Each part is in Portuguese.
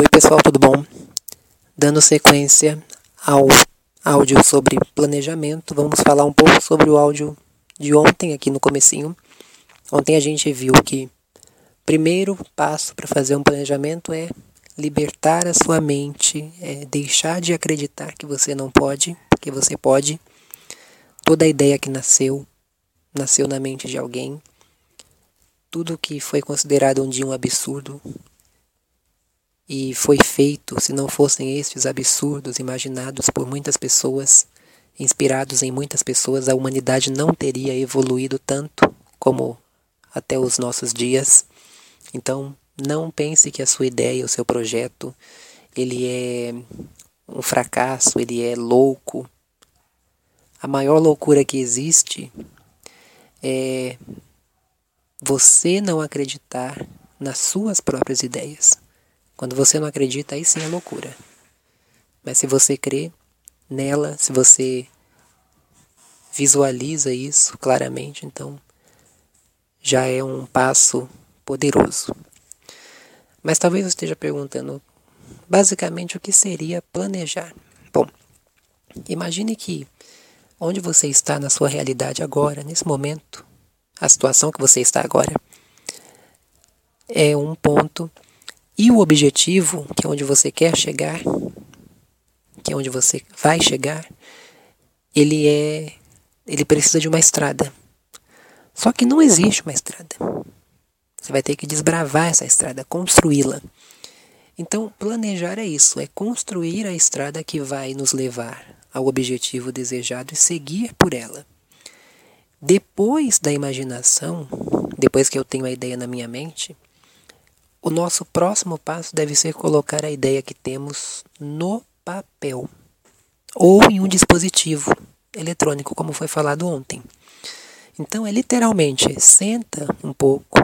Oi pessoal, tudo bom? Dando sequência ao áudio sobre planejamento, vamos falar um pouco sobre o áudio de ontem aqui no comecinho. Ontem a gente viu que primeiro passo para fazer um planejamento é libertar a sua mente, é deixar de acreditar que você não pode, que você pode. Toda a ideia que nasceu, nasceu na mente de alguém. Tudo que foi considerado um dia um absurdo e foi feito se não fossem estes absurdos imaginados por muitas pessoas, inspirados em muitas pessoas, a humanidade não teria evoluído tanto como até os nossos dias. Então, não pense que a sua ideia, o seu projeto, ele é um fracasso, ele é louco. A maior loucura que existe é você não acreditar nas suas próprias ideias. Quando você não acredita, aí sim é loucura. Mas se você crê nela, se você visualiza isso claramente, então já é um passo poderoso. Mas talvez você esteja perguntando basicamente o que seria planejar. Bom, imagine que onde você está na sua realidade agora, nesse momento, a situação que você está agora, é um ponto e o objetivo, que é onde você quer chegar, que é onde você vai chegar, ele é ele precisa de uma estrada. Só que não existe uma estrada. Você vai ter que desbravar essa estrada, construí-la. Então, planejar é isso, é construir a estrada que vai nos levar ao objetivo desejado e seguir por ela. Depois da imaginação, depois que eu tenho a ideia na minha mente, o nosso próximo passo deve ser colocar a ideia que temos no papel ou em um dispositivo eletrônico, como foi falado ontem. Então é literalmente senta um pouco,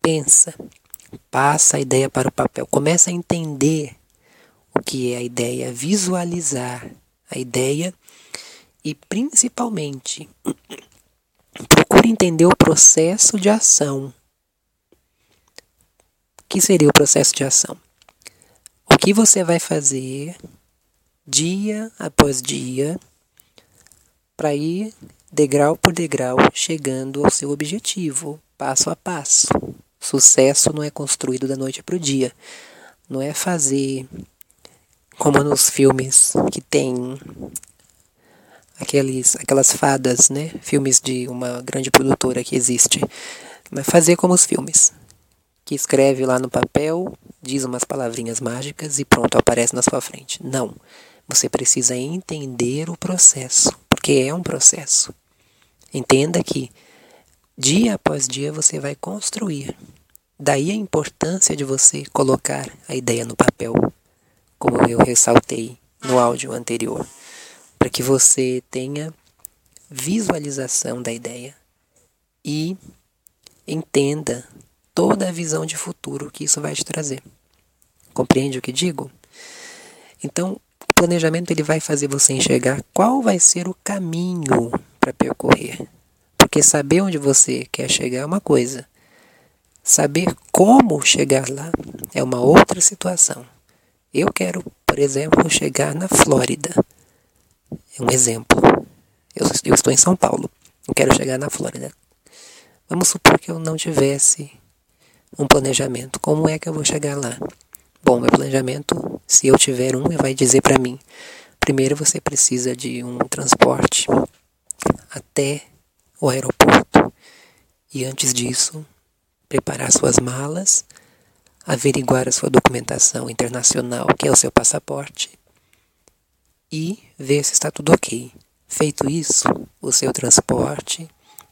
pensa, passa a ideia para o papel, começa a entender o que é a ideia, visualizar a ideia e principalmente procure entender o processo de ação que seria o processo de ação? O que você vai fazer dia após dia para ir degrau por degrau chegando ao seu objetivo, passo a passo. Sucesso não é construído da noite para o dia. Não é fazer como nos filmes que tem aqueles, aquelas fadas, né? Filmes de uma grande produtora que existe. Mas fazer como os filmes que escreve lá no papel, diz umas palavrinhas mágicas e pronto, aparece na sua frente. Não. Você precisa entender o processo, porque é um processo. Entenda que dia após dia você vai construir. Daí a importância de você colocar a ideia no papel, como eu ressaltei no áudio anterior, para que você tenha visualização da ideia e entenda toda a visão de futuro que isso vai te trazer. Compreende o que digo? Então, o planejamento ele vai fazer você enxergar qual vai ser o caminho para percorrer. Porque saber onde você quer chegar é uma coisa. Saber como chegar lá é uma outra situação. Eu quero, por exemplo, chegar na Flórida. É um exemplo. Eu, eu estou em São Paulo. Eu quero chegar na Flórida. Vamos supor que eu não tivesse um planejamento. Como é que eu vou chegar lá? Bom, meu planejamento, se eu tiver um, vai dizer para mim: primeiro você precisa de um transporte até o aeroporto. E antes disso, preparar suas malas, averiguar a sua documentação internacional, que é o seu passaporte, e ver se está tudo ok. Feito isso, o seu transporte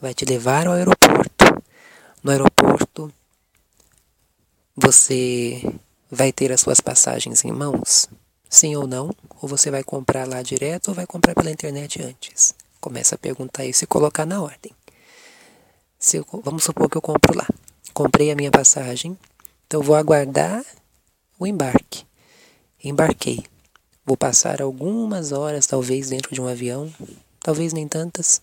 vai te levar ao aeroporto. No aeroporto, você vai ter as suas passagens em mãos? Sim ou não? Ou você vai comprar lá direto ou vai comprar pela internet antes? Começa a perguntar isso e colocar na ordem. Eu, vamos supor que eu compro lá. Comprei a minha passagem, então vou aguardar o embarque. Embarquei. Vou passar algumas horas, talvez, dentro de um avião, talvez nem tantas.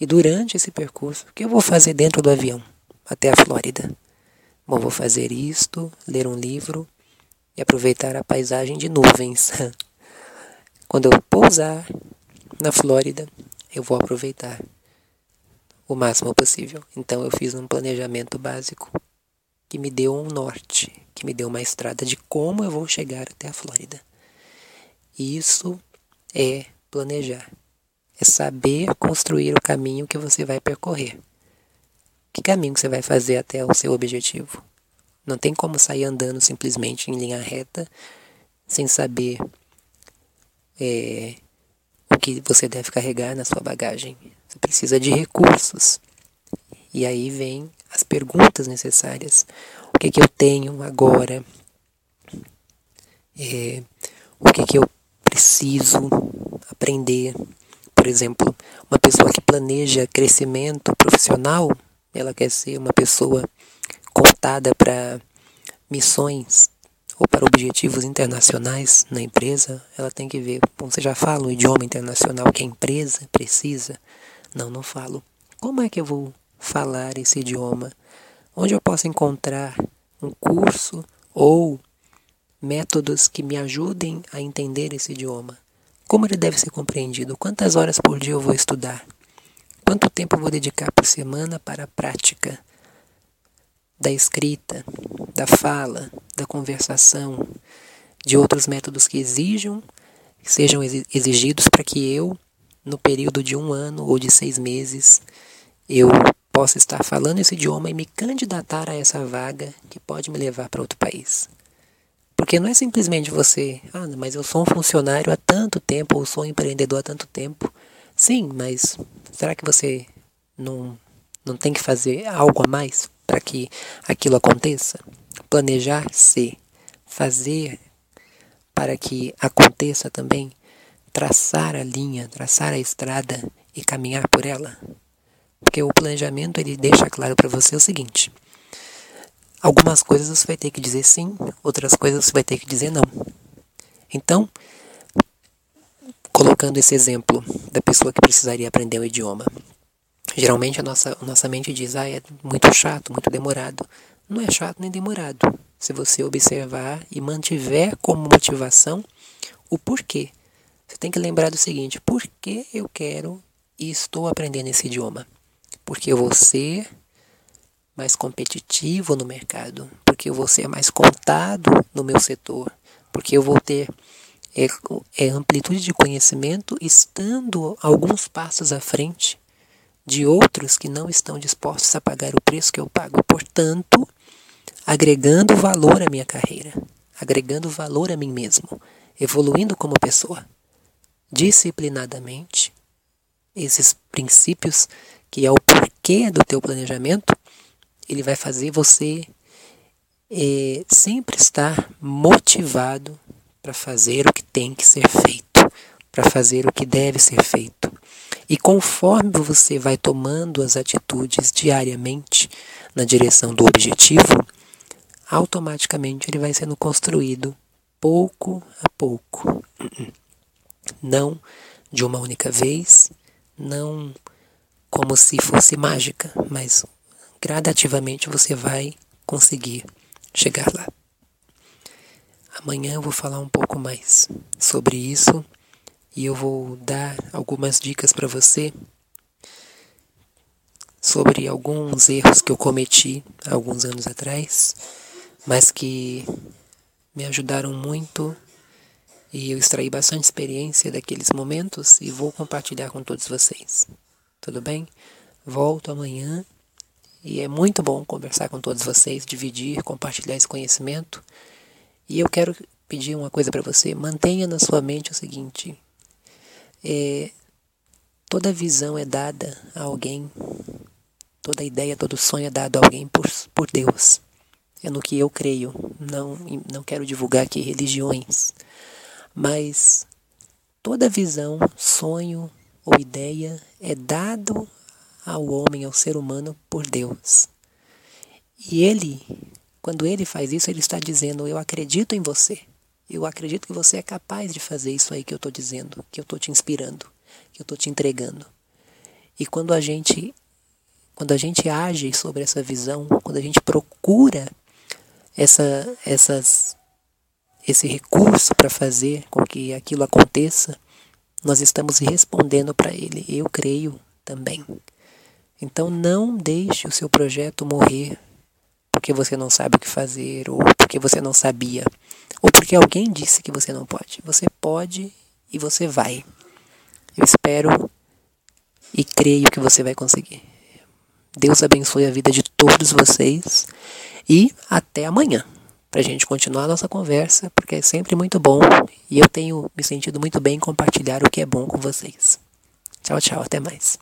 E durante esse percurso, o que eu vou fazer dentro do avião até a Flórida? Bom, vou fazer isto, ler um livro, e aproveitar a paisagem de nuvens. Quando eu pousar na Flórida, eu vou aproveitar o máximo possível. Então eu fiz um planejamento básico que me deu um norte, que me deu uma estrada de como eu vou chegar até a Flórida. Isso é planejar. É saber construir o caminho que você vai percorrer. Que caminho você vai fazer até o seu objetivo? Não tem como sair andando simplesmente em linha reta sem saber é, o que você deve carregar na sua bagagem. Você precisa de recursos. E aí vem as perguntas necessárias. O que, que eu tenho agora? É, o que, que eu preciso aprender? Por exemplo, uma pessoa que planeja crescimento profissional, ela quer ser uma pessoa contada para missões ou para objetivos internacionais na empresa, ela tem que ver, bom, você já fala o idioma internacional que a empresa precisa? Não, não falo. Como é que eu vou falar esse idioma? Onde eu posso encontrar um curso ou métodos que me ajudem a entender esse idioma? Como ele deve ser compreendido? Quantas horas por dia eu vou estudar? Quanto tempo vou dedicar por semana para a prática da escrita, da fala, da conversação, de outros métodos que exijam, que sejam exigidos para que eu, no período de um ano ou de seis meses, eu possa estar falando esse idioma e me candidatar a essa vaga que pode me levar para outro país. Porque não é simplesmente você, ah, mas eu sou um funcionário há tanto tempo, ou sou um empreendedor há tanto tempo. Sim, mas será que você não, não tem que fazer algo a mais para que aquilo aconteça? Planejar-se, fazer para que aconteça também, traçar a linha, traçar a estrada e caminhar por ela? Porque o planejamento ele deixa claro para você o seguinte: algumas coisas você vai ter que dizer sim, outras coisas você vai ter que dizer não. Então, colocando esse exemplo da pessoa que precisaria aprender o idioma, geralmente a nossa, a nossa mente diz: ah, é muito chato, muito demorado. Não é chato nem demorado. Se você observar e mantiver como motivação o porquê. Você tem que lembrar do seguinte: por que eu quero e estou aprendendo esse idioma? porque eu vou ser mais competitivo no mercado, porque eu vou ser mais contado no meu setor, porque eu vou ter é, é amplitude de conhecimento estando alguns passos à frente de outros que não estão dispostos a pagar o preço que eu pago. Portanto, agregando valor à minha carreira, agregando valor a mim mesmo, evoluindo como pessoa. Disciplinadamente, esses princípios que é o porquê do teu planejamento, ele vai fazer você é, sempre estar motivado para fazer o que tem que ser feito, para fazer o que deve ser feito. E conforme você vai tomando as atitudes diariamente na direção do objetivo, automaticamente ele vai sendo construído pouco a pouco. Não de uma única vez, não como se fosse mágica, mas gradativamente você vai conseguir chegar lá. Amanhã eu vou falar um pouco mais sobre isso e eu vou dar algumas dicas para você sobre alguns erros que eu cometi alguns anos atrás, mas que me ajudaram muito e eu extraí bastante experiência daqueles momentos e vou compartilhar com todos vocês tudo bem? Volto amanhã e é muito bom conversar com todos vocês, dividir, compartilhar esse conhecimento. E eu quero pedir uma coisa para você: mantenha na sua mente o seguinte: é, toda visão é dada a alguém, toda ideia, todo sonho é dado a alguém por, por Deus. É no que eu creio. Não, não quero divulgar aqui religiões, mas toda visão, sonho, ou ideia é dado ao homem, ao ser humano, por Deus. E ele, quando ele faz isso, ele está dizendo: Eu acredito em você. Eu acredito que você é capaz de fazer isso aí que eu estou dizendo, que eu estou te inspirando, que eu estou te entregando. E quando a gente quando a gente age sobre essa visão, quando a gente procura essa, essas esse recurso para fazer com que aquilo aconteça, nós estamos respondendo para Ele. Eu creio também. Então não deixe o seu projeto morrer porque você não sabe o que fazer, ou porque você não sabia, ou porque alguém disse que você não pode. Você pode e você vai. Eu espero e creio que você vai conseguir. Deus abençoe a vida de todos vocês e até amanhã para a gente continuar a nossa conversa, porque é sempre muito bom e eu tenho me sentido muito bem em compartilhar o que é bom com vocês. Tchau, tchau, até mais.